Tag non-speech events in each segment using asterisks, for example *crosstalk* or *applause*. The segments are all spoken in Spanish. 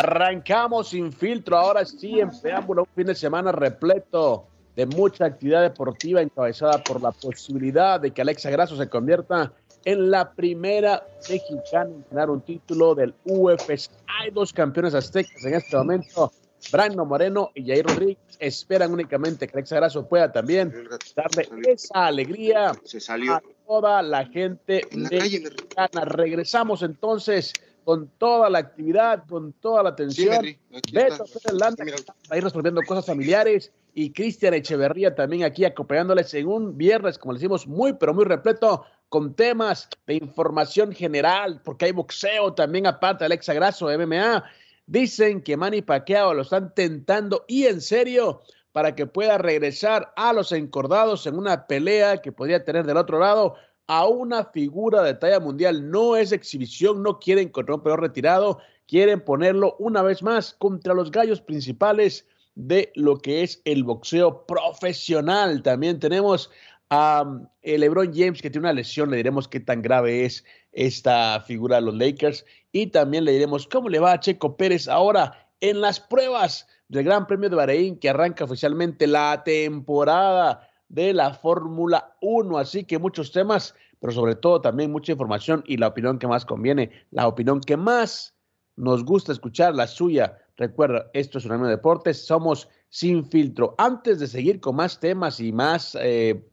Arrancamos sin filtro, ahora sí, en preámbulo, un fin de semana repleto de mucha actividad deportiva encabezada por la posibilidad de que Alexa Grasso se convierta en la primera mexicana en ganar un título del UFC. Hay dos campeones aztecas en este momento, Brano Moreno y Jair Rodríguez. Esperan únicamente que Alexa Grasso pueda también darle esa alegría a toda la gente mexicana. Regresamos entonces con toda la actividad, con toda la atención. Beto Landa, ahí resolviendo cosas familiares y Cristian Echeverría también aquí acompañándoles en un viernes, como le decimos, muy, pero muy repleto con temas de información general, porque hay boxeo también aparte de Alexa Grasso, MMA. Dicen que Manny Pacquiao lo están tentando y en serio para que pueda regresar a los encordados en una pelea que podría tener del otro lado a una figura de talla mundial. No es exhibición, no quieren encontrar un peor retirado, quieren ponerlo una vez más contra los gallos principales de lo que es el boxeo profesional. También tenemos a um, LeBron James que tiene una lesión, le diremos qué tan grave es esta figura de los Lakers y también le diremos cómo le va a Checo Pérez ahora en las pruebas del Gran Premio de Bahrein que arranca oficialmente la temporada de la Fórmula 1. Así que muchos temas, pero sobre todo también mucha información y la opinión que más conviene, la opinión que más nos gusta escuchar, la suya. Recuerda, esto es un de deportes, somos sin filtro. Antes de seguir con más temas y más eh,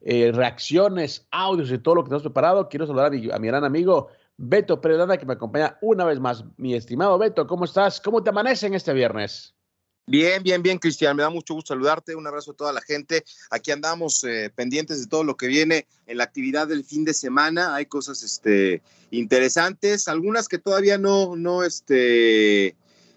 eh, reacciones, audios y todo lo que tenemos preparado, quiero saludar a mi, gran amigo Beto Peredana, que me acompaña una vez más. Mi estimado Beto, ¿cómo estás? ¿Cómo te amanecen este viernes? Bien, bien, bien, Cristian. Me da mucho gusto saludarte. Un abrazo a toda la gente. Aquí andamos eh, pendientes de todo lo que viene en la actividad del fin de semana. Hay cosas este, interesantes, algunas que todavía no, no, este,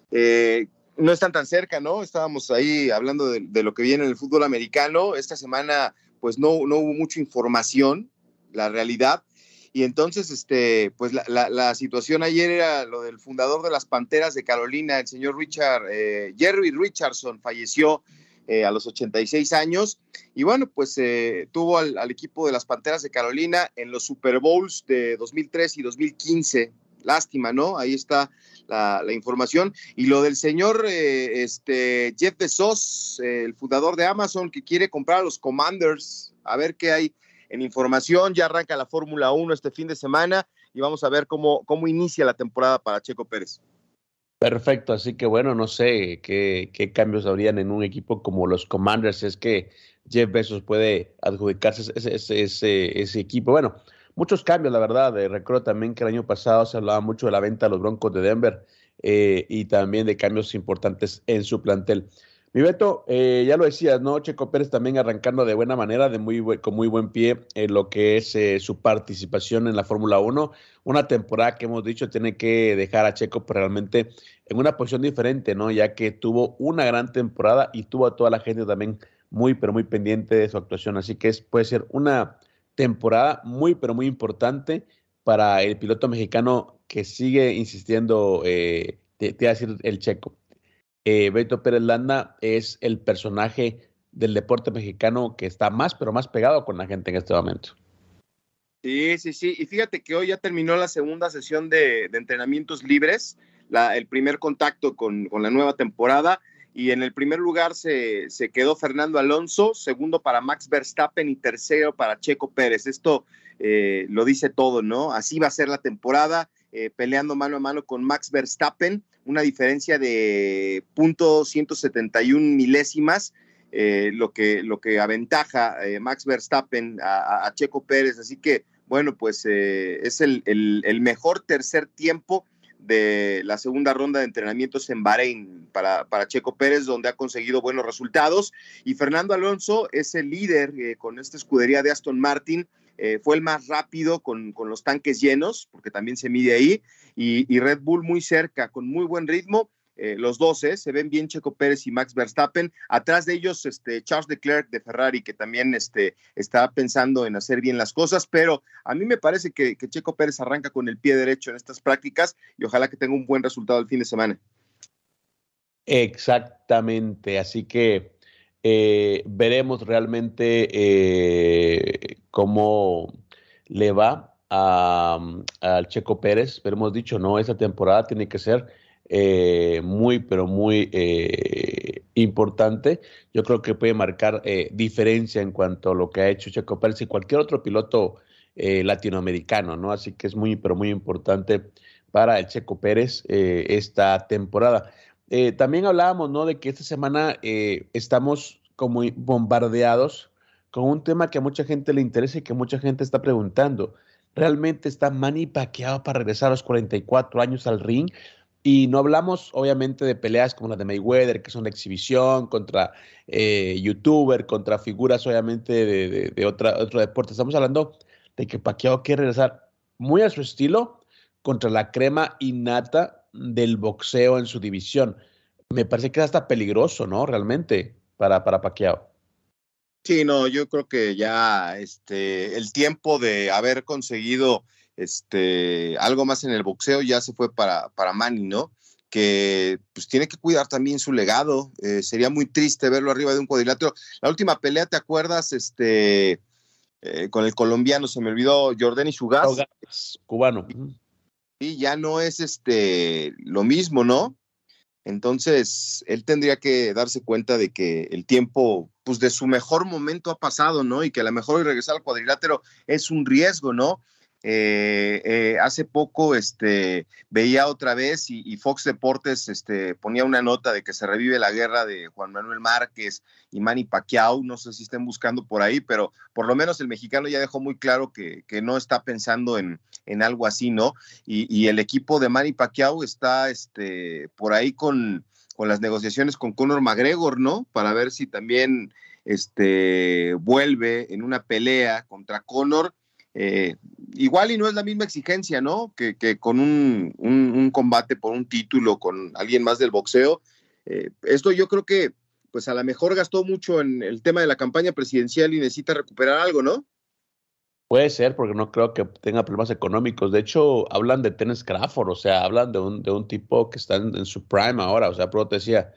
eh, no están tan cerca, ¿no? Estábamos ahí hablando de, de, lo que viene en el fútbol americano. Esta semana, pues no, no hubo mucha información, la realidad. Y entonces, este, pues la, situación ayer era lo del fundador de las Panteras de Carolina, el señor Richard, eh, Jerry Richardson, falleció eh, a los 86 años. Y bueno, pues eh, tuvo al, equipo de las Panteras de Carolina en los Super Bowls de 2003 y 2015. Lástima, ¿no? Ahí está la, información. Y lo del señor este, Jeff Bezos, el fundador de Amazon, que quiere comprar a los Commanders. A ver qué hay en información. Ya arranca la Fórmula 1 este fin de semana y vamos a ver cómo, cómo inicia la temporada para Checo Pérez. Perfecto, así que bueno, no sé qué, qué cambios habrían en un equipo como los Commanders. Es que Jeff Bezos puede adjudicarse ese, ese, ese, equipo. Bueno, muchos cambios, la verdad. Eh, recuerdo también que el año pasado se hablaba mucho de la venta de los Broncos de Denver eh, y también de cambios importantes en su plantel. Mi Beto, eh, ya lo decías, ¿no? Checo Pérez también arrancando de buena manera, de muy con muy buen pie en lo que es eh, su participación en la Fórmula 1. Una temporada que hemos dicho tiene que dejar a Checo pues, realmente en una posición diferente, ¿no? Ya que tuvo una gran temporada y tuvo a toda la gente también muy, pero muy pendiente de su actuación. Así que es, puede ser una temporada muy, pero muy importante para el piloto mexicano que sigue insistiendo, eh, te, te a decir el Checo eh, Beto Pérez Landa es el personaje del deporte mexicano que está más, pero más pegado con la gente en este momento. Sí, sí, sí. Y fíjate que hoy ya terminó la segunda sesión de, entrenamientos libres, el primer contacto con, la nueva temporada. Y en el primer lugar se, quedó Fernando Alonso, segundo para Max Verstappen y tercero para Checo Pérez. Esto eh, lo dice todo, ¿no? Así va a ser la temporada, eh, peleando mano a mano con Max Verstappen una diferencia de punto 171 milésimas, eh, lo, que, lo que aventaja eh, Max Verstappen a, Checo Pérez. Así que, bueno, pues eh, es el, el, mejor tercer tiempo de la segunda ronda de entrenamientos en Bahrein para, para, Checo Pérez, donde ha conseguido buenos resultados. Y Fernando Alonso es el líder con esta escudería de Aston Martin. Fue el más rápido con, con, los tanques llenos, porque también se mide ahí, y, Red Bull muy cerca, con muy buen ritmo eh, los dos, se ven bien Checo Pérez y Max Verstappen. Atrás de ellos, este, Charles Leclerc de Ferrari, que también este, está pensando en hacer bien las cosas, pero a mí me parece que, Checo Pérez arranca con el pie derecho en estas prácticas y ojalá que tenga un buen resultado el fin de semana. Exactamente, así que eh, veremos realmente eh, cómo le va al Checo Pérez, pero hemos dicho, no, esa temporada tiene que ser eh, muy, pero muy eh, importante. Yo creo que puede marcar eh, diferencia en cuanto a lo que ha hecho Checo Pérez y cualquier otro piloto latinoamericano, ¿no? Así que es muy, pero muy importante para el Checo Pérez esta temporada. También hablábamos, ¿no? De que esta semana estamos como bombardeados con un tema que a mucha gente le interesa y que mucha gente está preguntando. ¿Realmente está Manny Pacquiao para regresar a los 44 años al ring? Y no hablamos, obviamente, de peleas como la de Mayweather, que son de exhibición, contra eh, youtuber, contra figuras, obviamente, de, otro deporte. Estamos hablando de que Pacquiao quiere regresar muy a su estilo contra la crema innata del boxeo en su división. Me parece que es hasta peligroso, ¿no? Realmente, para, para Pacquiao. Sí, no, yo creo que ya este, el tiempo de haber conseguido este, algo más en el boxeo ya se fue para, para Manny, ¿no? Que pues tiene que cuidar también su legado. Eh, sería muy triste verlo arriba de un cuadrilátero. La última pelea, ¿te acuerdas? Este, eh, con el colombiano, se me olvidó, Jordani Sugas. Cubano. Y ya no es este lo mismo, ¿no? Entonces, él tendría que darse cuenta de que el tiempo, pues de su mejor momento ha pasado, ¿no? Y que a lo mejor regresar al cuadrilátero es un riesgo, ¿no? Eh, eh, hace poco este, veía otra vez y, Fox Deportes este, ponía una nota de que se revive la guerra de Juan Manuel Márquez y Manny Pacquiao, no sé si estén buscando por ahí, pero por lo menos el mexicano ya dejó muy claro que, no está pensando en, algo así, ¿no? Y, el equipo de Manny Pacquiao está este, por ahí con, con las negociaciones con Conor McGregor, ¿no? Para ver si también este, vuelve en una pelea contra Conor eh, igual y no es la misma exigencia, ¿no? Que, con un, combate por un título con alguien más del boxeo. Eh, esto yo creo que, pues a lo mejor gastó mucho en el tema de la campaña presidencial y necesita recuperar algo, ¿no? Puede ser, porque no creo que tenga problemas económicos. De hecho, hablan de Tennis Crawford, o sea, hablan de un, de un tipo que está en, su prime ahora. O sea, pero te decía,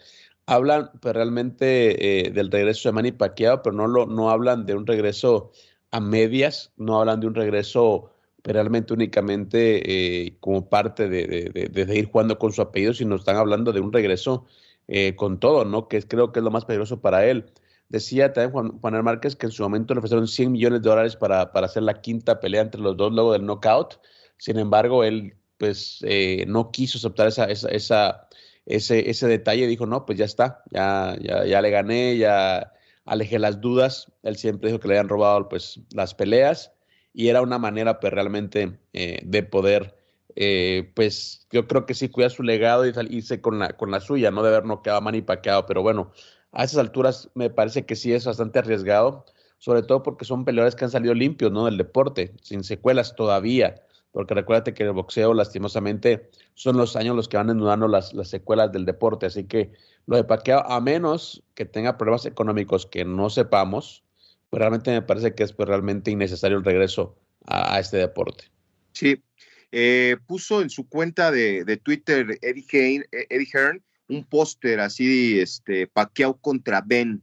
hablan pues, realmente eh, del regreso de Manny Pacquiao, pero no, lo, no hablan de un regreso a medias, no hablan de un regreso realmente únicamente eh, como parte de, ir jugando con su apellido, sino están hablando de un regreso eh, con todo, ¿no? Que creo que es lo más peligroso para él. Decía también Juan, Juan Márquez que en su momento le ofrecieron 100 millones de dólares para, para hacer la quinta pelea entre los dos luego del knockout. Sin embargo, él pues eh, no quiso aceptar esa, esa, esa, ese, ese detalle. Dijo, no, pues ya está, ya, ya, ya le gané, ya alejé las dudas. Él siempre dijo que le habían robado pues, las peleas. Y era una manera pues, realmente eh, de poder, eh, pues yo creo que sí cuidar su legado y irse con la, con la suya, no de haber noqueado a Manny pero bueno, a esas alturas me parece que sí es bastante arriesgado, sobre todo porque son peleadores que han salido limpios ¿no? del deporte, sin secuelas todavía. Porque recuérdate que el boxeo lastimosamente son los años los que van desnudando las, las secuelas del deporte, así que lo de Pacquiao, a menos que tenga problemas económicos que no sepamos, pues realmente me parece que es pues, realmente innecesario el regreso a, este deporte. Sí, eh, puso en su cuenta de, Twitter Eddie, Eddie Hearn un póster así, este, Pacquiao contra Ben,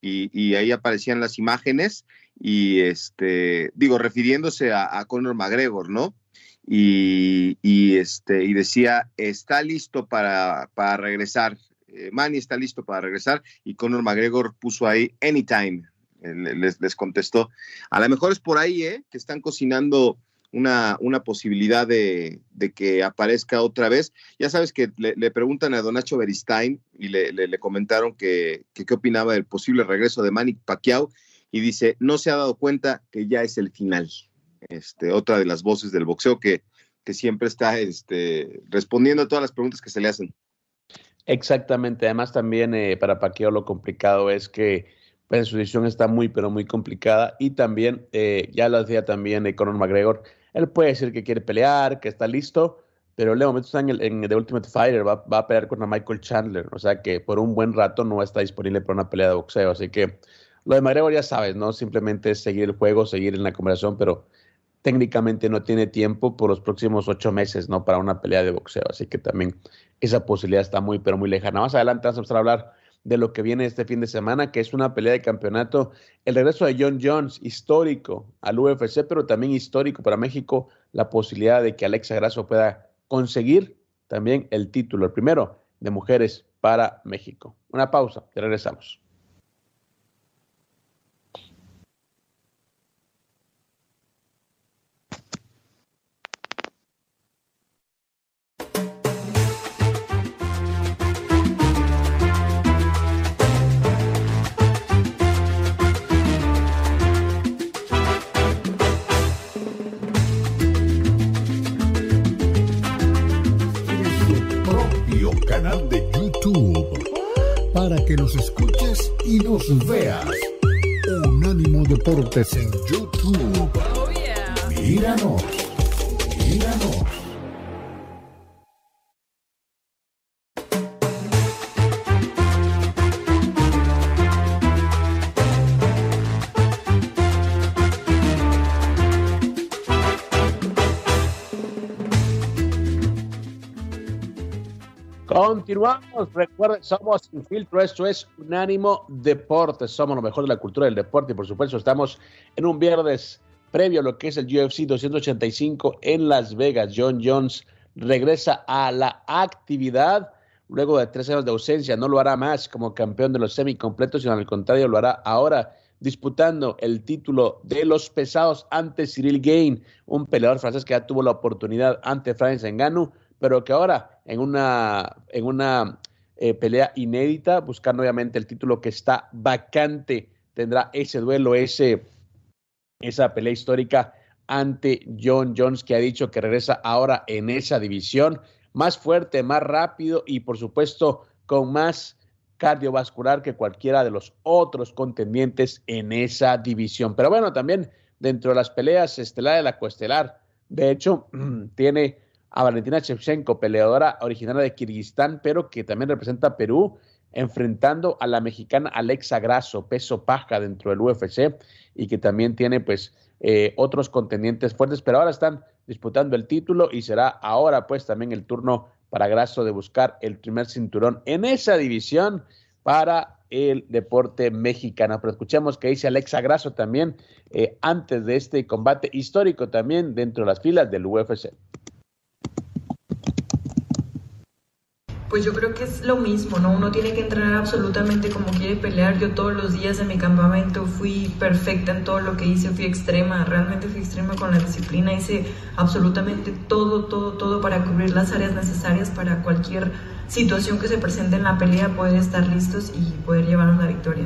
y, y, ahí aparecían las imágenes, y este, digo, refiriéndose a, a Conor McGregor, ¿no? Y, y, este, y decía, está listo para, para regresar, eh, Manny está listo para regresar y Conor McGregor puso ahí anytime, les, les contestó. A lo mejor es por ahí, ¿eh? Que están cocinando una, una posibilidad de, que aparezca otra vez. Ya sabes que le, preguntan a Donacho Beristain y le, comentaron que, qué opinaba del posible regreso de Manny Pacquiao y dice, no se ha dado cuenta que ya es el final. Este, otra de las voces del boxeo que, que siempre está este, respondiendo a todas las preguntas que se le hacen. Exactamente, además también eh, para Pacquiao lo complicado es que pues, su decisión está muy, pero muy complicada y también, eh, ya lo decía también eh, Conor McGregor, él puede decir que quiere pelear, que está listo, pero Leo momento está en, el, The Ultimate Fighter, va, va, a pelear contra Michael Chandler, o sea que por un buen rato no está disponible para una pelea de boxeo, así que lo de McGregor ya sabes, ¿no? Simplemente es seguir el juego, seguir en la conversación, pero técnicamente no tiene tiempo por los próximos ocho meses, ¿no? Para una pelea de boxeo, así que también esa posibilidad está muy, pero muy lejana. Más adelante vamos a hablar de lo que viene este fin de semana, que es una pelea de campeonato, el regreso de John Jones, histórico al UFC, pero también histórico para México, la posibilidad de que Alexa Grasso pueda conseguir también el título, el primero de mujeres para México. Una pausa, y regresamos. Que nos escuches y nos veas. Unánimo Deportes en YouTube. Oh, míranos, míranos. Continuamos. Recuerden, somos Infiltro. Esto es Unánimo Deportes. Somos lo mejor de la cultura del deporte y, por supuesto, estamos en un viernes previo a lo que es el UFC 285 en Las Vegas. John Jones regresa a la actividad luego de tres años de ausencia. No lo hará más como campeón de los semicompletos, sino al contrario, lo hará ahora disputando el título de los pesados ante Cyril Gain, un peleador francés que ya tuvo la oportunidad ante Francis Ngannou pero que ahora en una, en una eh, pelea inédita, buscando obviamente el título que está vacante, tendrá ese duelo, ese, esa pelea histórica ante John Jones, que ha dicho que regresa ahora en esa división, más fuerte, más rápido y por supuesto con más cardiovascular que cualquiera de los otros contendientes en esa división. Pero bueno, también dentro de las peleas estelar de la coestelar, de hecho, *clears throat* tiene a Valentina Shevchenko, peleadora originaria de Kirguistán, pero que también representa a Perú, enfrentando a la mexicana Alexa Grasso, peso paja dentro del UFC, y que también tiene pues eh, otros contendientes fuertes, pero ahora están disputando el título y será ahora pues también el turno para Grasso de buscar el primer cinturón en esa división para el deporte mexicano. Pero escuchemos que dice Alexa Grasso también eh, antes de este combate histórico también dentro de las filas del UFC. Pues yo creo que es lo mismo, ¿no? Uno tiene que entrenar absolutamente como quiere pelear. Yo todos los días de mi campamento fui perfecta en todo lo que hice, fui extrema, realmente fui extrema con la disciplina, hice absolutamente todo, todo, todo para cubrir las áreas necesarias para cualquier situación que se presente en la pelea, poder estar listos y poder llevarnos la victoria.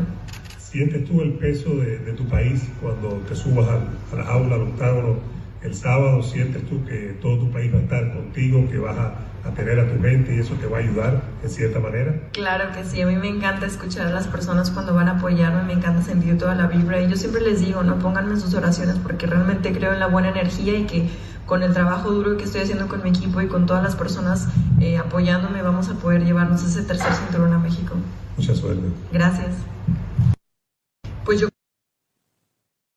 ¿Sientes tú el peso de, tu país cuando te subas a, la jaula, al octágono el sábado? ¿Sientes tú que todo tu país va a estar contigo, que vas a a tener a tu mente y eso te va a ayudar en cierta manera? Claro que sí, a mí me encanta escuchar a las personas cuando van a apoyarme, me encanta sentir toda la vibra y yo siempre les digo, no pónganme en sus oraciones porque realmente creo en la buena energía y que con el trabajo duro que estoy haciendo con mi equipo y con todas las personas eh, apoyándome vamos a poder llevarnos ese tercer cinturón a México. Mucha suerte. Gracias. Pues yo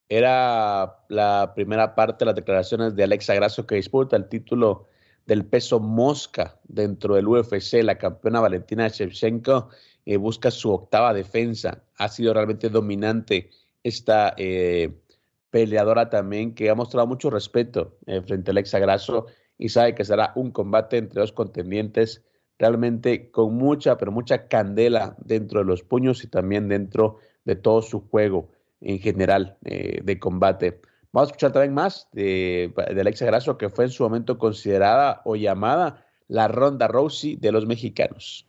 era la primera parte de las declaraciones de Alexa Grasso que disputa el título del peso mosca dentro del UFC. La campeona Valentina Shevchenko eh, busca su octava defensa. Ha sido realmente dominante esta eh, peleadora también que ha mostrado mucho respeto eh, frente a Alexa Grasso y sabe que será un combate entre dos contendientes realmente con mucha, pero mucha candela dentro de los puños y también dentro de todo su juego en general de combate. Vamos a escuchar también más de, de Alexa Grasso, que fue en su momento considerada o llamada la Ronda Rousey de los mexicanos.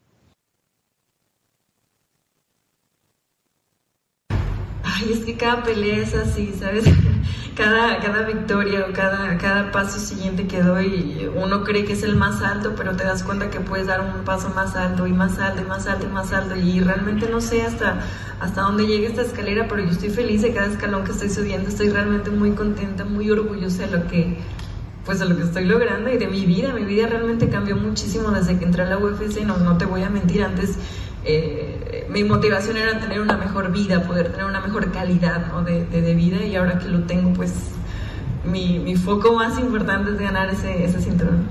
Ay, es que cada pelea es así, ¿sabes? Cada, cada victoria o cada, cada paso siguiente que doy, uno cree que es el más alto, pero te das cuenta que puedes dar un paso más alto y más alto y más alto y más alto. Y realmente no sé hasta, hasta dónde llegue esta escalera, pero yo estoy feliz de cada escalón que estoy subiendo. Estoy realmente muy contenta, muy orgullosa de lo que, pues de lo que estoy logrando y de mi vida. Mi vida realmente cambió muchísimo desde que entré a la UFC. No, no te voy a mentir, antes eh, mi motivación era tener una mejor vida, poder tener una mejor calidad de, vida y ahora que lo tengo, pues mi, foco más importante es ganar ese, ese cinturón.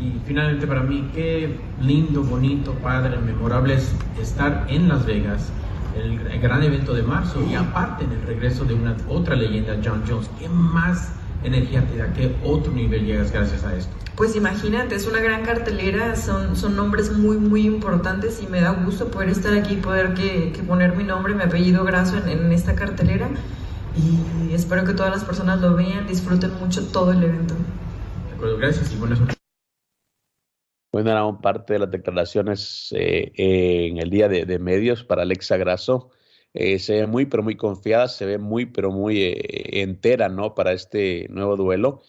Y finalmente para mí, qué lindo, bonito, padre, memorable es estar en Las Vegas, el, gran evento de marzo y aparte en el regreso de una otra leyenda, John Jones. ¿Qué más energía te da? ¿Qué otro nivel llegas gracias a esto? Pues imagínate, es una gran cartelera, son, son nombres muy, muy importantes y me da gusto poder estar aquí, poder que, poner mi nombre, mi apellido Graso en, esta cartelera y espero que todas las personas lo vean, disfruten mucho todo el evento. De acuerdo, gracias y buenas noches. Bueno, era parte de las declaraciones eh, en el día de, medios para Alexa Grasso. Eh, se ve muy, pero muy confiada, se ve muy, pero muy eh, entera, ¿no? Para este nuevo duelo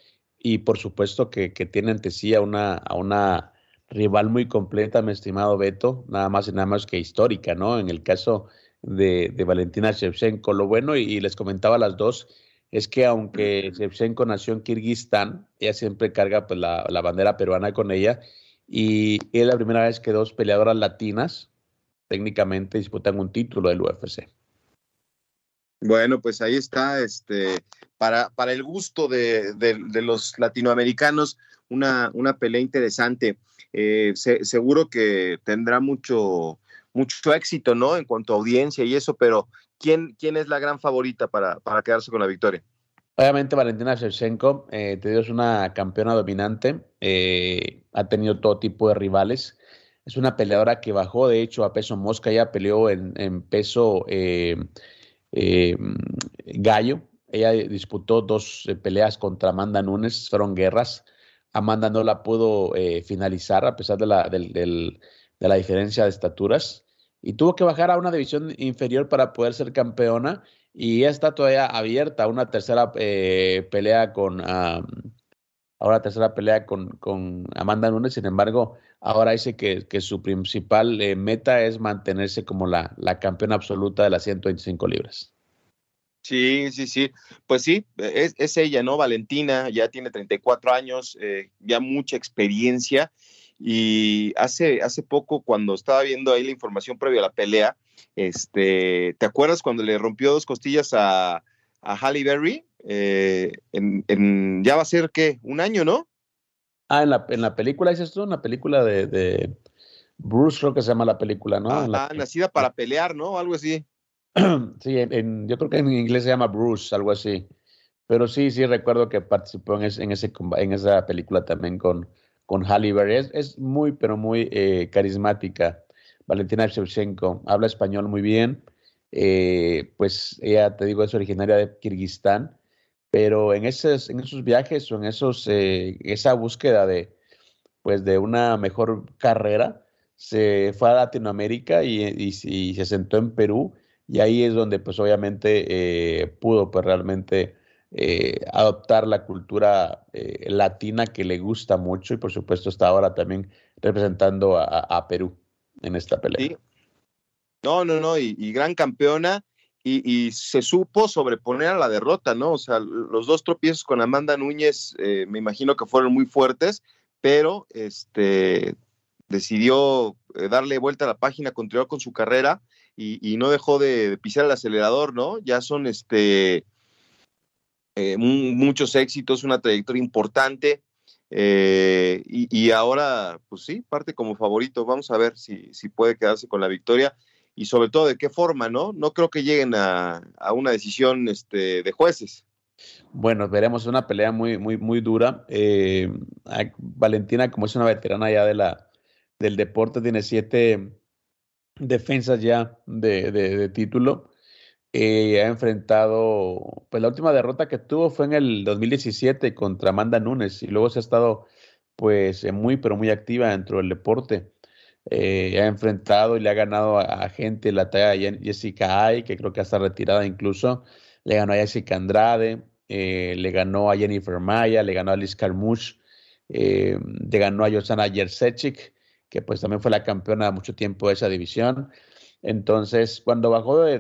y por supuesto que, tiene ante sí a una, a una rival muy completa, mi estimado Beto, nada más y nada más que histórica, ¿no? En el caso de, Valentina Shevchenko. Lo bueno, y, les comentaba a las dos, es que aunque Shevchenko nació en Kirguistán, ella siempre carga pues, la, la bandera peruana con ella, y es la primera vez que dos peleadoras latinas técnicamente disputan un título del UFC. Bueno, pues ahí está, este, para, para el gusto de, los latinoamericanos, una, una pelea interesante. Eh, seguro que tendrá mucho, mucho éxito, ¿no? En cuanto a audiencia y eso, pero ¿quién, quién es la gran favorita para, para quedarse con la victoria? Obviamente Valentina Shevchenko, eh, te digo, es una campeona dominante, eh, ha tenido todo tipo de rivales. Es una peleadora que bajó, de hecho, a peso mosca, ya peleó en, peso eh, eh, Gallo. Ella disputó dos eh, peleas contra Amanda Nunes, fueron guerras. Amanda no la pudo finalizar a pesar de la, la diferencia de estaturas y tuvo que bajar a una división inferior para poder ser campeona y está todavía abierta una tercera pelea con ahora tercera pelea con, con, Amanda Nunes, sin embargo, ahora dice que, que su principal eh, meta es mantenerse como la, la, campeona absoluta de las 125 libras. Sí, sí, sí. Pues sí, es, es ella, ¿no? Valentina, ya tiene 34 años, eh, ya mucha experiencia. Y hace, hace poco, cuando estaba viendo ahí la información previa a la pelea, este, ¿te acuerdas cuando le rompió dos costillas a, a Halle Berry? Eh, en, ya va a ser, ¿qué? ¿Un año, no? Ah, en la, en la película, dices tú, una película de, Bruce, creo que se llama la película, ¿no? Ah, nacida para pelear, ¿no? Algo así. *clears throat* sí, en, yo creo que en inglés se llama Bruce, algo así. Pero sí, sí recuerdo que participó en, ese, en, ese, en esa película también con, con Halle Berry. Es, muy, pero muy eh, carismática. Valentina Shevchenko habla español muy bien. Eh, pues ella, te digo, es originaria de Kirguistán pero en esos, en esos viajes o en esos, eh, esa búsqueda de, pues de una mejor carrera, se fue a Latinoamérica y, y, se sentó en Perú y ahí es donde pues obviamente eh, pudo pues realmente eh, adoptar la cultura latina que le gusta mucho y por supuesto está ahora también representando a, Perú en esta pelea. No, no, no, y, y gran campeona y, se supo sobreponer a la derrota, ¿no? O sea, los dos tropiezos con Amanda Núñez eh, me imagino que fueron muy fuertes, pero este, decidió eh, darle vuelta a la página, continuar con su carrera y, no dejó de, pisar el acelerador, ¿no? Ya son este, eh, muchos éxitos, una trayectoria importante. y, ahora, pues sí, parte como favorito. Vamos a ver si, si puede quedarse con la victoria y sobre todo de qué forma, ¿no? No creo que lleguen a, una decisión este, de jueces. Bueno, veremos una pelea muy, muy, muy dura. Eh, Valentina, como es una veterana ya de la, del deporte, tiene siete defensas ya de, título. eh, ha enfrentado, pues la última derrota que tuvo fue en el 2017 contra Amanda Nunes y luego se ha estado pues muy, pero muy activa dentro del deporte. Eh, ha enfrentado y le ha ganado a, gente la talla de Jessica Ay, que creo que está retirada incluso, le ganó a Jessica Andrade, eh, le ganó a Jennifer Maya, le ganó a Liz Carmouche, le ganó a Josana Jersechik, que pues también fue la campeona mucho tiempo de esa división. Entonces, cuando bajó de,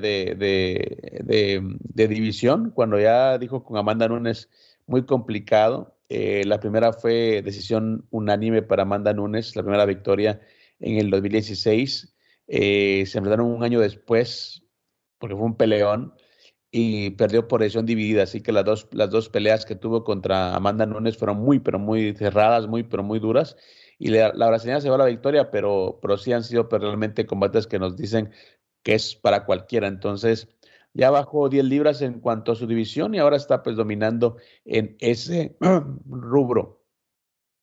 división, cuando ya dijo con Amanda Nunes, muy complicado. Eh, la primera fue decisión unánime para Amanda Nunes, la primera victoria en el 2016. Eh, se enfrentaron un año después, porque fue un peleón, y perdió por decisión dividida. Así que las dos, las dos peleas que tuvo contra Amanda Nunes fueron muy, pero muy cerradas, muy, pero muy duras y la, la brasileña se va a la victoria, pero, pero sí han sido pues, realmente combates que nos dicen que es para cualquiera. Entonces, ya bajó 10 libras en cuanto a su división y ahora está pues dominando en ese *clears throat* rubro.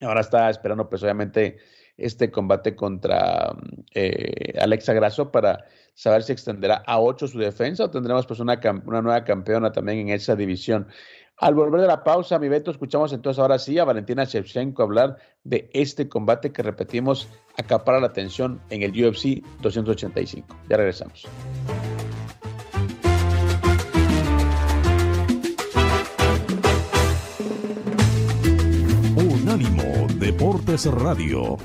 Ahora está esperando pues obviamente este combate contra eh, Alexa Grasso para saber si extenderá a 8 su defensa o tendremos pues una, una nueva campeona también en esa división. Al volver de la pausa, mi Beto, escuchamos entonces ahora sí a Valentina Shevchenko hablar de este combate que repetimos acapara la atención en el UFC 285. Ya regresamos. Unánimo Deportes Radio.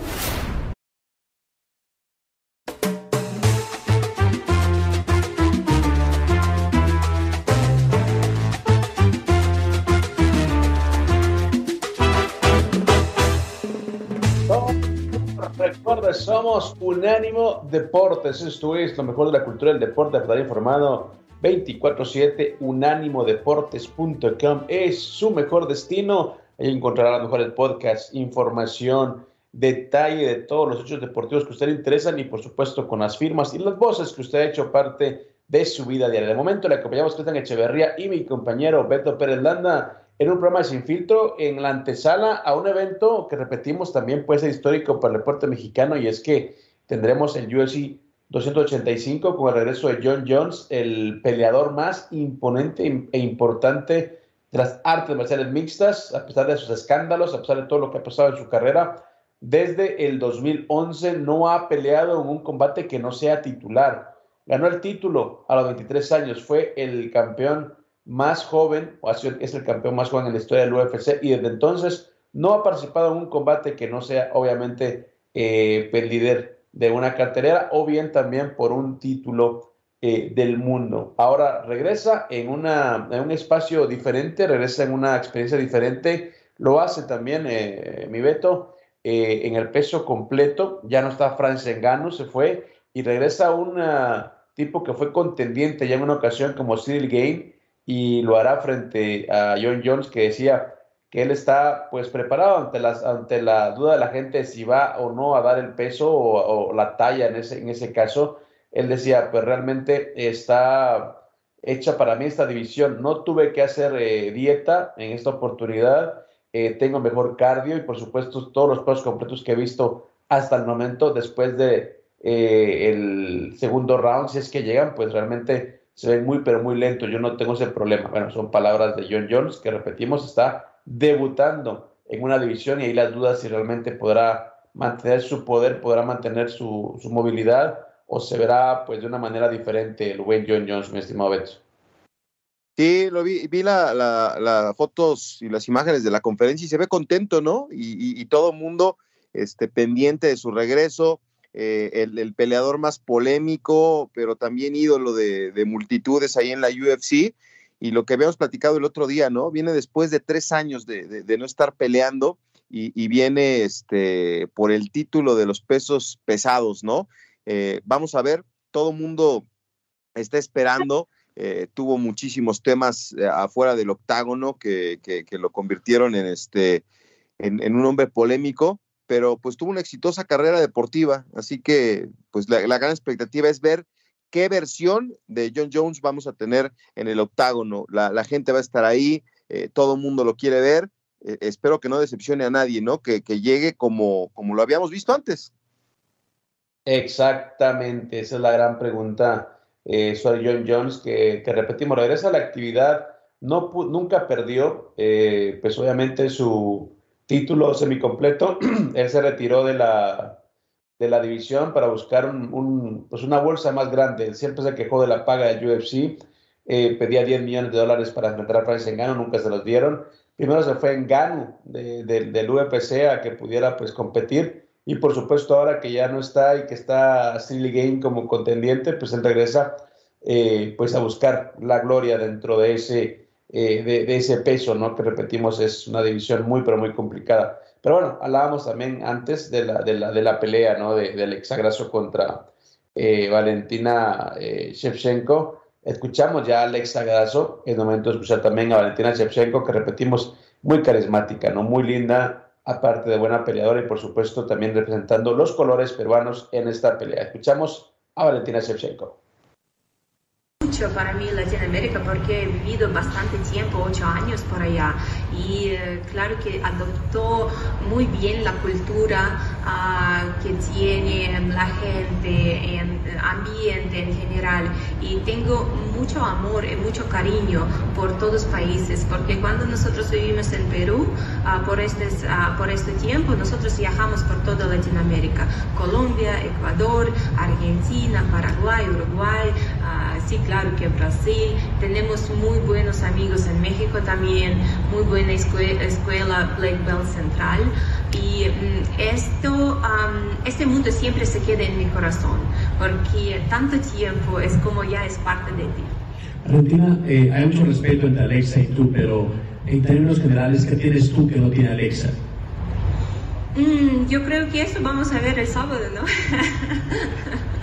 Somos Unánimo Deportes. Esto es lo mejor de la cultura del deporte estar informado 24-7. Unánimodeportes.com es su mejor destino. Ahí encontrará los mejores podcasts, información, detalle de todos los hechos deportivos que a usted le interesan y, por supuesto, con las firmas y las voces que usted ha hecho parte de su vida diaria. De momento le acompañamos Cristian Echeverría y mi compañero Beto Pérez Landa en un programa de Sin Filtro en la antesala a un evento que repetimos también puede ser histórico para el deporte mexicano y es que tendremos el UFC 285 con el regreso de John Jones, el peleador más imponente e importante de las artes marciales mixtas, a pesar de sus escándalos, a pesar de todo lo que ha pasado en su carrera. Desde el 2011 no ha peleado en un combate que no sea titular. Ganó el título a los 23 años, fue el campeón más joven, o es el campeón más joven en la historia del UFC, y desde entonces no ha participado en un combate que no sea, obviamente, eh, líder de una cartelera, o bien también por un título eh, del mundo. Ahora regresa en, una, en un espacio diferente, regresa en una experiencia diferente, lo hace también eh, mi Beto en el peso completo, ya no está Francis Engano, se fue, y regresa un tipo que fue contendiente ya en una ocasión como Cyril Game, y lo hará frente a John Jones que decía que él está pues preparado ante, las, ante la duda de la gente si va o no a dar el peso o, la talla en ese, en ese caso. Él decía, pues realmente está hecha para mí esta división. No tuve que hacer eh, dieta en esta oportunidad. Eh, tengo mejor cardio y por supuesto todos los pesos completos que he visto hasta el momento después de eh, el segundo round, si es que llegan, pues realmente se ven muy, pero muy lento. Yo no tengo ese problema. Bueno, son palabras de John Jones, que repetimos, está debutando en una división y ahí las dudas si realmente podrá mantener su poder, podrá mantener su, movilidad o se verá pues de una manera diferente el buen John Jones, mi estimado Beto. Sí, lo vi, vi las la, fotos y las imágenes de la conferencia y se ve contento, ¿no? Y, y todo el mundo este, pendiente de su regreso. Eh, el, peleador más polémico, pero también ídolo de, multitudes ahí en la UFC. Y lo que habíamos platicado el otro día, ¿no? Viene después de tres años de, no estar peleando y, viene este, por el título de los pesos pesados, ¿no? Eh, vamos a ver, todo mundo está esperando. Eh, tuvo muchísimos temas afuera del octágono que, lo convirtieron en, este, en un hombre polémico pero pues tuvo una exitosa carrera deportiva, así que pues la, gran expectativa es ver qué versión de John Jones vamos a tener en el octágono. La, gente va a estar ahí, eh, todo el mundo lo quiere ver. Eh, espero que no decepcione a nadie, ¿no? Que, llegue como, como lo habíamos visto antes. Exactamente, esa es la gran pregunta eh, soy John Jones, que, repetimos, regresa a la actividad, no, nunca perdió, eh, pues obviamente su título semicompleto, *clears throat* él se retiró de la, de la división para buscar un, pues una bolsa más grande, él siempre se quejó de la paga de UFC, eh, pedía 10 millones de dólares para enfrentar a Francis Gano, nunca se los dieron, primero se fue en Gano del UFC a que pudiera pues competir, y por supuesto, ahora que ya no está y que está Silly Game como contendiente, pues él regresa eh, pues a buscar la gloria dentro de ese, eh, de, ese peso, ¿no? Que repetimos, es una división muy, pero muy complicada. Pero bueno, hablábamos también antes de la, de la, de la pelea, ¿no? De, del exagraso contra eh, Valentina Shevchenko. Escuchamos ya a Alexa Grasso, en el momento de escuchar también a Valentina Shevchenko, que repetimos, muy carismática, ¿no? Muy linda, aparte de buena peleadora y por supuesto también representando los colores peruanos en esta pelea. Escuchamos a Valentina Shevchenko mucho para mí Latinoamérica porque he vivido bastante tiempo, ocho años por allá, y eh, claro que adoptó muy bien la cultura ah, que tiene la gente, el ambiente en general, y tengo mucho amor y mucho cariño por todos los países, porque cuando nosotros vivimos en Perú, ah, por, este, ah, por este tiempo, nosotros viajamos por toda Latinoamérica, Colombia, Ecuador, Argentina, Paraguay, Uruguay, sí, claro que Brasil, tenemos muy buenos amigos en México también, muy buena escuela, Black Belt Central. Y mm, esto, este mundo siempre se queda en mi corazón porque tanto tiempo es como ya es parte de ti. Argentina, eh, hay mucho respeto entre Alexa y tú, pero en términos generales, ¿qué tienes tú que no tiene Alexa? Mm, yo creo que eso vamos a ver el sábado, ¿no? *laughs*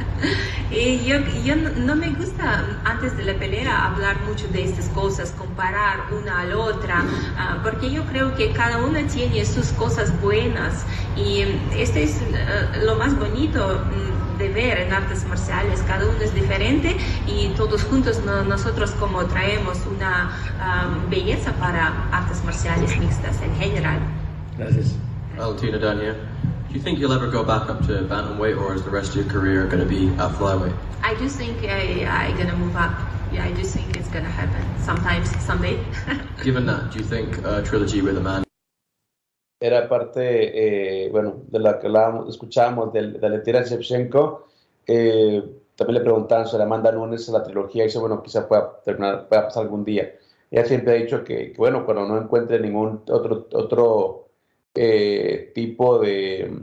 Y yo, yo no, me gusta antes de la pelea hablar mucho de estas cosas, comparar una a la otra, ah, porque yo creo que cada una tiene sus cosas buenas y este es ah, lo más bonito mm, de ver en artes marciales, cada uno es diferente y todos juntos nosotros como traemos una belleza para artes marciales mixtas en general. Gracias. Valentina Daniel. Do you think you'll ever go back up to bantamweight, or is the rest of your career going to be at flyweight? I do think I, I'm going to move up. Yeah, I do think it's going to happen sometimes, someday. *laughs* Given that, do you think a trilogy with a man? Era parte, eh, bueno, de la que hablábamos, escuchábamos de, de Valentina Shevchenko. Eh, también le preguntaban sobre Amanda Nunes la trilogía y dice, bueno, quizá pueda terminar, pueda pasar algún día. Ella siempre ha dicho que, bueno, cuando no encuentre ningún otro, otro eh, tipo de,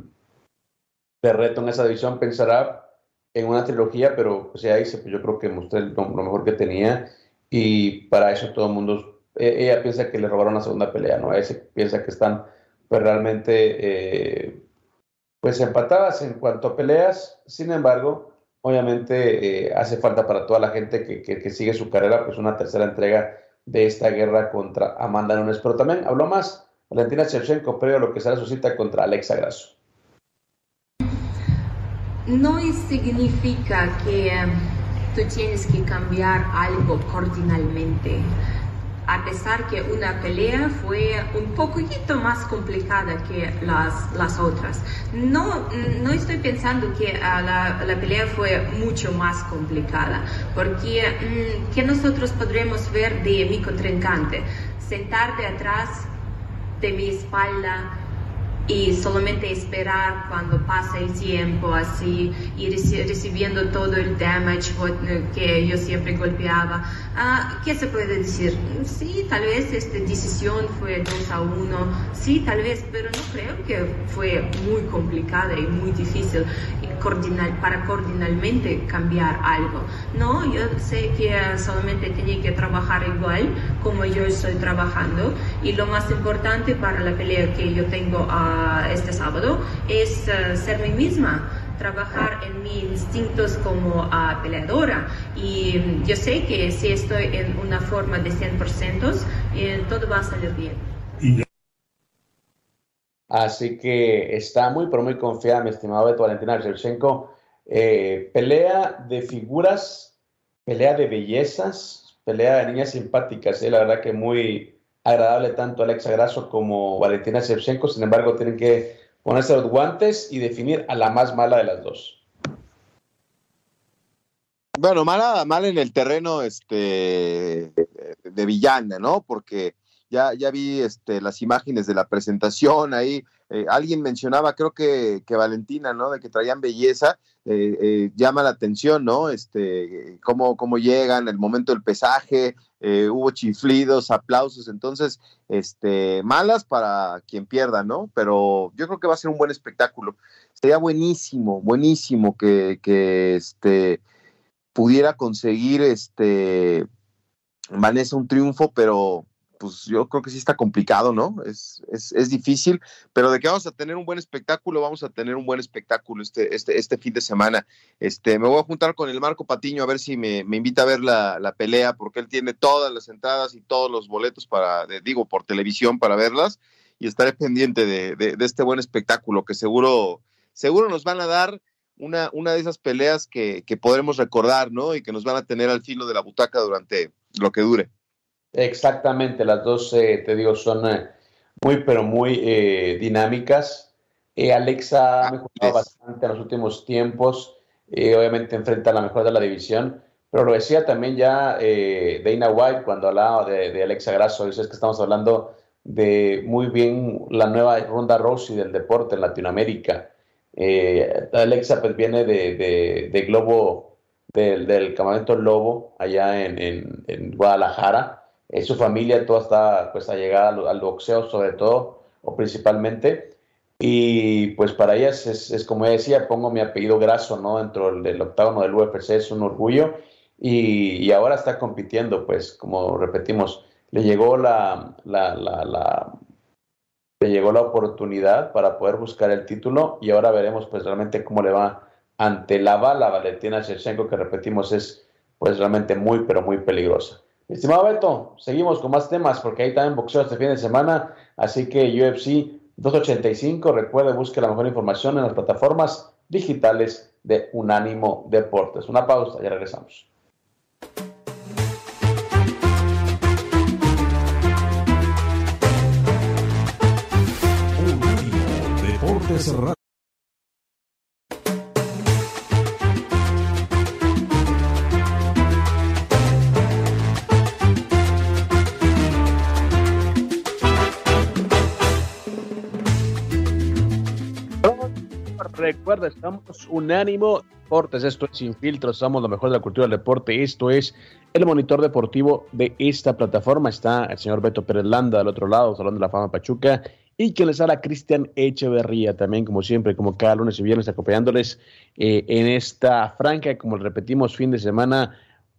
de reto en esa división, pensará en una trilogía, pero pues ella dice, pues yo creo que mostré lo, mejor que tenía y para eso todo el mundo, e, ella piensa que le robaron la segunda pelea, ¿no? Ella piensa que están pues realmente eh, pues empatadas en cuanto a peleas, sin embargo, obviamente eh, hace falta para toda la gente que, que, sigue su carrera pues una tercera entrega de esta guerra contra Amanda Nunes, pero también habló más Valentina Shevchenko previo a lo que será su cita contra Alexa Grasso. No significa que eh, tú tienes que cambiar algo cardinalmente. A pesar que una pelea fue un poquito más complicada que las, las otras. No, no estoy pensando que uh, la, la, pelea fue mucho más complicada, porque um, que nosotros podremos ver de mi contrincante, sentarte atrás de mi espalda y solamente esperar cuando pasa el tiempo así y recibiendo todo el damage que yo siempre golpeaba. Ah, ¿Qué se puede decir? Sí, tal vez esta decisión fue 2 a 1, sí, tal vez, pero no creo que fue muy complicada y muy difícil para coordinalmente cambiar algo. No, yo sé que solamente tenía que trabajar igual como yo estoy trabajando y lo más importante para la pelea que yo tengo uh, este sábado es uh, ser mí misma trabajar en mis instintos como uh, peleadora y yo sé que si estoy en una forma de 100% eh, todo va a salir bien. Así que está muy, pero muy confiada, mi estimado Beto Valentina Shevchenko. Eh, pelea de figuras, pelea de bellezas, pelea de niñas simpáticas. Eh, la verdad que muy agradable tanto Alexa Grasso como Valentina Shevchenko. Sin embargo, tienen que ponerse los guantes y definir a la más mala de las dos. Bueno, mala, mal en el terreno este, de Villana, ¿no? Porque ya, ya vi este, las imágenes de la presentación ahí. Eh, alguien mencionaba, creo que, que, Valentina, ¿no? De que traían belleza. Eh, eh, llama la atención, ¿no? Este, cómo, cómo llegan, el momento del pesaje, eh, hubo chiflidos, aplausos, entonces, este, malas para quien pierda, ¿no? Pero yo creo que va a ser un buen espectáculo. Sería buenísimo, buenísimo que, que este, pudiera conseguir este, Vanessa un triunfo, pero pues yo creo que sí está complicado, ¿no? Es, es, es, difícil, pero de que vamos a tener un buen espectáculo, vamos a tener un buen espectáculo este, este, este fin de semana. Este, me voy a juntar con el Marco Patiño a ver si me, me invita a ver la, la, pelea, porque él tiene todas las entradas y todos los boletos para, digo, por televisión para verlas, y estaré pendiente de, de, de, este buen espectáculo que seguro, seguro nos van a dar una, una de esas peleas que, que podremos recordar, ¿no? Y que nos van a tener al filo de la butaca durante lo que dure. Exactamente, las dos, eh, te digo, son eh, muy, pero muy eh, dinámicas. Alexa ha mejorado bastante en los últimos tiempos, obviamente enfrenta a la mejor de la división, pero lo decía también ya Dana White cuando hablaba de, de Alexa Grasso, es que estamos hablando de muy bien la nueva ronda Rossi del deporte en Latinoamérica. Alexa pues viene de, de, de Globo, del, del campamento Lobo allá en, en, en Guadalajara su familia toda está pues allegada al, al, boxeo sobre todo o principalmente. Y pues para ellas es, como decía pongo mi apellido graso no dentro del octavo del UFC es un orgullo. Y, ahora está compitiendo pues como repetimos le llegó la le llegó la oportunidad para poder buscar el título y ahora veremos pues realmente cómo le va ante la bala Valentina Shevchenko que repetimos es pues realmente muy pero muy peligrosa Estimado Beto, seguimos con más temas porque hay también boxeo este fin de semana, así que UFC 285, recuerde, busque la mejor información en las plataformas digitales de Unánimo Deportes. Una pausa, ya regresamos. Unánimo Deportes Recuerda, estamos unánimo. Deportes, esto es Sin Filtros, somos lo mejor de la cultura del deporte, esto es el monitor deportivo de esta plataforma, está el señor Beto Pérez Landa del otro lado, Salón de la Fama Pachuca, y que les habla Cristian Echeverría, también como siempre, como cada lunes y viernes, acompañándoles eh, en esta franca, como repetimos, fin de semana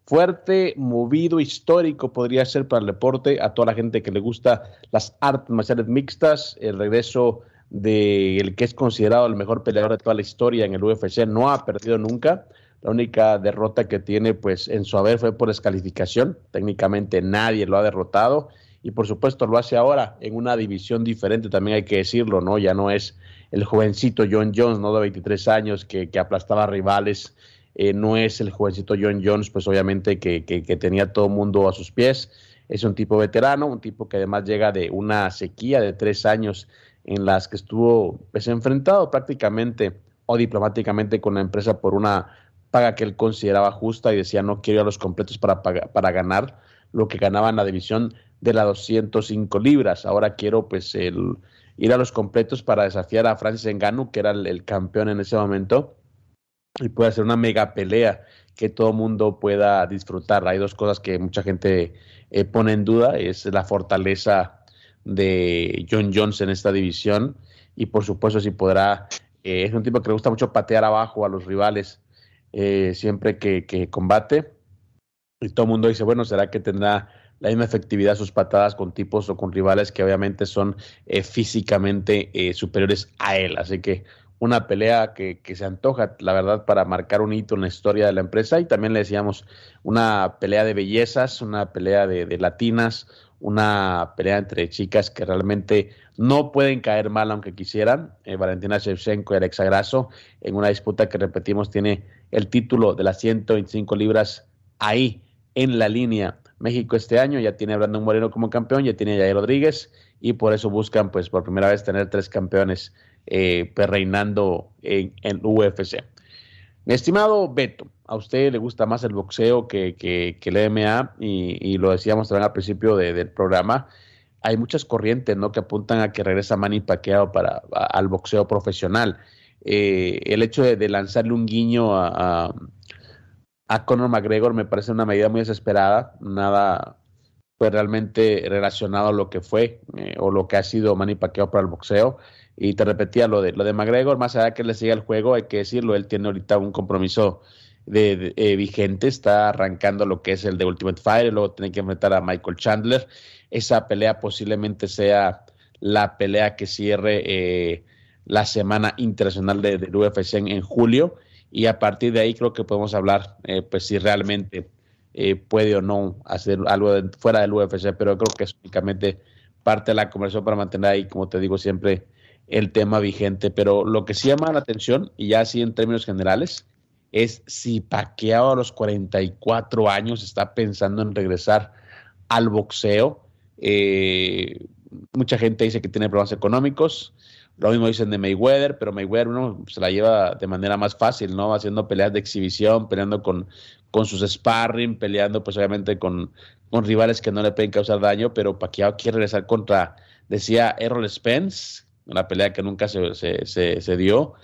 fuerte, movido, histórico podría ser para el deporte, a toda la gente que le gusta las artes marciales mixtas, el regreso de que es considerado el mejor peleador de toda la historia en el UFC, no ha perdido nunca. La única derrota que tiene pues en su haber fue por descalificación. Técnicamente nadie lo ha derrotado y por supuesto lo hace ahora en una división diferente, también hay que decirlo, ¿no? Ya no es el jovencito John Jones, ¿no? De 23 años que, que aplastaba rivales. Eh, no es el jovencito John Jones, pues obviamente que, que, que tenía todo el mundo a sus pies. Es un tipo veterano, un tipo que además llega de una sequía de tres años en las que estuvo pues, enfrentado prácticamente o diplomáticamente con la empresa por una paga que él consideraba justa y decía no quiero ir a los completos para, para ganar lo que ganaba en la división de las 205 libras. Ahora quiero pues ir a los completos para desafiar a Francis Ngannou, que era el, el campeón en ese momento, y puede hacer una mega pelea que todo mundo pueda disfrutar. Hay dos cosas que mucha gente eh, pone en duda, es la fortaleza de John Jones en esta división. Y por supuesto si podrá, eh, es un tipo que le gusta mucho patear abajo a los rivales eh, siempre que, que, combate. Y todo el mundo dice, bueno, ¿será que tendrá la misma efectividad sus patadas con tipos o con rivales que obviamente son eh, físicamente superiores a él? Así que una pelea que, que, se antoja, la verdad, para marcar un hito en la historia de la empresa. Y también le decíamos una pelea de bellezas, una pelea de latinas, una pelea entre chicas que realmente no pueden caer mal aunque quisieran. Eh, Valentina Shevchenko y Alexa Grasso en una disputa que repetimos tiene el título de las 125 libras ahí en la línea. México este año ya tiene Brandon Moreno como campeón, ya tiene a Rodríguez y por eso buscan pues por primera vez tener tres campeones eh, reinando en, en UFC. Mi estimado Beto, a usted le gusta más el boxeo que, que, el MMA, y, lo decíamos también al principio del programa, hay muchas corrientes ¿no? que apuntan a que regresa Manny Pacquiao para, al boxeo profesional. Eh, el hecho de, lanzarle un guiño a, a, Conor McGregor me parece una medida muy desesperada, nada pues realmente relacionado a lo que fue eh, o lo que ha sido Manny Pacquiao para el boxeo. Y te repetía lo de, lo de McGregor, más allá de que le siga el juego, hay que decirlo, él tiene ahorita un compromiso de, eh, vigente, está arrancando lo que es el de Ultimate Fighter, luego tiene que enfrentar a Michael Chandler. Esa pelea posiblemente sea la pelea que cierre eh, la semana internacional de, del UFC en, julio y a partir de ahí creo que podemos hablar eh, pues si realmente puede o no hacer algo fuera del UFC, pero creo que es únicamente parte de la conversación para mantener ahí, como te digo siempre, el tema vigente, pero lo que sí llama la atención, y ya así en términos generales, es si Paqueado a los 44 años está pensando en regresar al boxeo. Eh, mucha gente dice que tiene problemas económicos, lo mismo dicen de Mayweather, pero Mayweather uno se la lleva de manera más fácil, ¿no? Haciendo peleas de exhibición, peleando con, con sus sparring, peleando pues obviamente con, con rivales que no le pueden causar daño, pero Paquiao quiere regresar contra, decía Errol Spence, una pelea que nunca se, se, dio,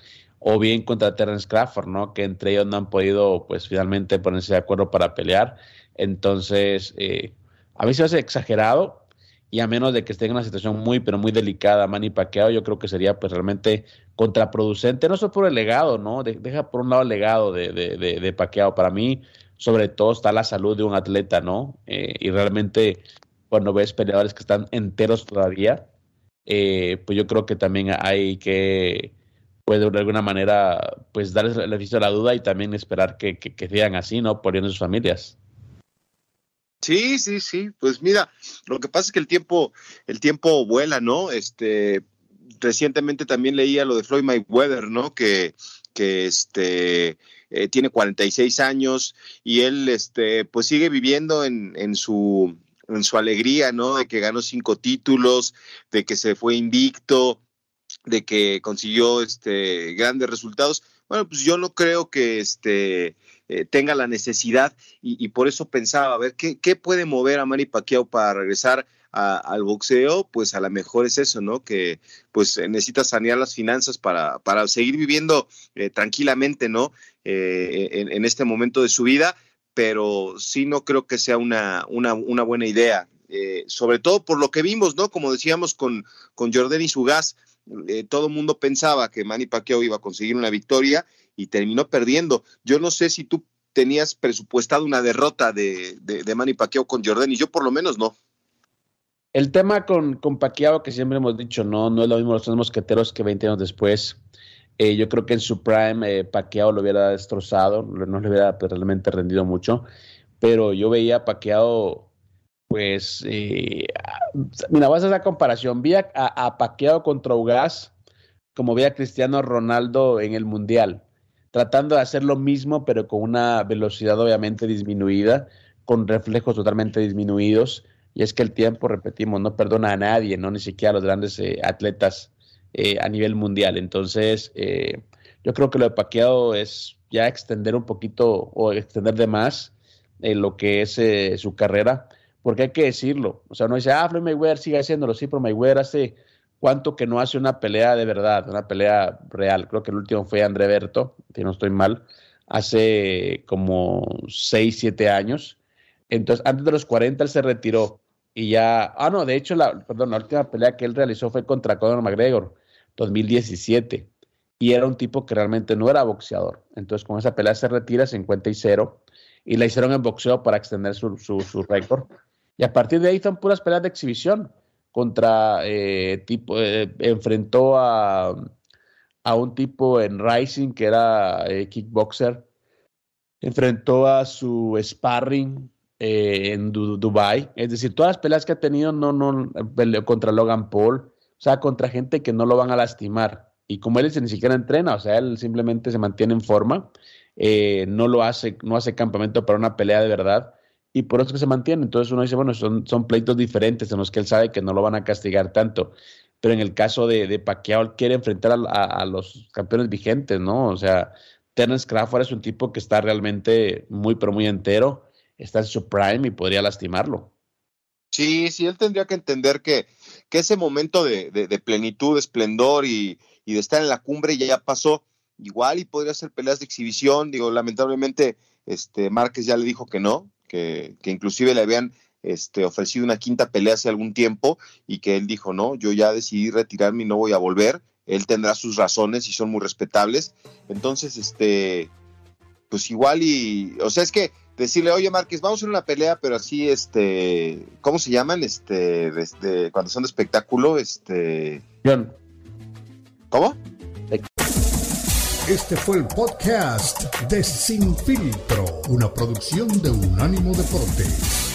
o bien contra Terence Crawford, ¿no? Que entre ellos no han podido, pues, finalmente ponerse de acuerdo para pelear. Entonces, eh, a mí se hace exagerado, y a menos de que esté en una situación muy, pero muy delicada, Manny Pacquiao, yo creo que sería, pues, realmente contraproducente, no solo por el legado, ¿no? deja por un lado el legado de, de, de, Pacquiao. Para mí, sobre todo, está la salud de un atleta, ¿no? Eh, y realmente, cuando ves peleadores que están enteros todavía, eh, pues yo creo que también hay que, pues de alguna manera, pues darles el beneficio de la duda y también esperar que, que, sigan así, ¿no? Poniendo sus familias. Sí, sí, sí. Pues mira, lo que pasa es que el tiempo, el tiempo vuela, ¿no? Este, recientemente también leía lo de Floyd Mayweather, ¿no? Que, que este eh, tiene 46 años y él, este, pues sigue viviendo en, en su en su alegría, ¿no? De que ganó cinco títulos, de que se fue invicto, de que consiguió este grandes resultados. Bueno, pues yo no creo que este eh, tenga la necesidad y, por eso pensaba, a ver, ¿qué, ¿qué, puede mover a Manny Pacquiao para regresar al boxeo? Pues a lo mejor es eso, ¿no? Que pues necesita sanear las finanzas para, para seguir viviendo eh, tranquilamente, ¿no? Eh, en, este momento de su vida pero sí no creo que sea una, una, una buena idea. Sobre todo por lo que vimos, ¿no? Como decíamos con, con Jordan y su gas, eh, todo el mundo pensaba que Manny Pacquiao iba a conseguir una victoria y terminó perdiendo. Yo no sé si tú tenías presupuestado una derrota de, de, Manny Pacquiao con Jordan y yo por lo menos no. El tema con, con que siempre hemos dicho, no, no es lo mismo los tres mosqueteros que 20 años después. Eh, yo creo que en su prime eh, lo hubiera destrozado, no le hubiera pues, realmente rendido mucho, pero yo veía a pues, eh, mira, vas a la comparación, vi a, Paqueado contra Ugas como vi a Cristiano Ronaldo en el Mundial, tratando de hacer lo mismo, pero con una velocidad obviamente disminuida, con reflejos totalmente disminuidos, y es que el tiempo, repetimos, no perdona a nadie, no ni siquiera a los grandes eh, atletas eh, a nivel mundial. Entonces, eh, yo creo que lo de Paqueado es ya extender un poquito o extender de más en lo que es eh, su carrera, porque hay que decirlo. O sea, uno dice, ah, Floyd Mayweather sigue haciéndolo, sí, pero Mayweather hace cuánto que no hace una pelea de verdad, una pelea real. Creo que el último fue André Berto, si no estoy mal, hace como 6, 7 años. Entonces, antes de los 40 él se retiró y ya, ah, no, de hecho, la, perdón, la última pelea que él realizó fue contra Conor McGregor 2017. Y era un tipo que realmente no era boxeador. Entonces, con esa pelea se retira 50 y 0 y la hicieron en boxeo para extender su, su, récord. Y a partir de ahí son puras peleas de exhibición. Contra eh, tipo, eh, enfrentó a, a, un tipo en Rising que era eh, kickboxer. Enfrentó a su sparring en Dubai. Es decir, todas las peleas que ha tenido no, no contra Logan Paul o sea, contra gente que no lo van a lastimar. Y como él ni siquiera entrena, o sea, él simplemente se mantiene en forma, no lo hace, no hace campamento para una pelea de verdad, y por eso que se mantiene. Entonces uno dice, bueno, son, son pleitos diferentes en los que él sabe que no lo van a castigar tanto. Pero en el caso de, de Pacquiao, él quiere enfrentar a, los campeones vigentes, ¿no? O sea, Terence Crawford es un tipo que está realmente muy, pero muy entero, está en su prime y podría lastimarlo. Sí, sí, él tendría que entender que, que ese momento de, de, plenitud, de esplendor y, y, de estar en la cumbre ya pasó. Igual y podría ser peleas de exhibición. Digo, lamentablemente, este Márquez ya le dijo que no, que, que inclusive le habían este, ofrecido una quinta pelea hace algún tiempo y que él dijo, no, yo ya decidí retirarme y no voy a volver. Él tendrá sus razones y son muy respetables. Entonces, este, pues igual y, o sea, es que decirle, oye Márquez, vamos a hacer una pelea, pero así, este, ¿cómo se llaman? Este, desde, cuando son de espectáculo, este... ¿Cómo? Este fue el podcast de Sin Filtro, una producción de Unánimo Deportes.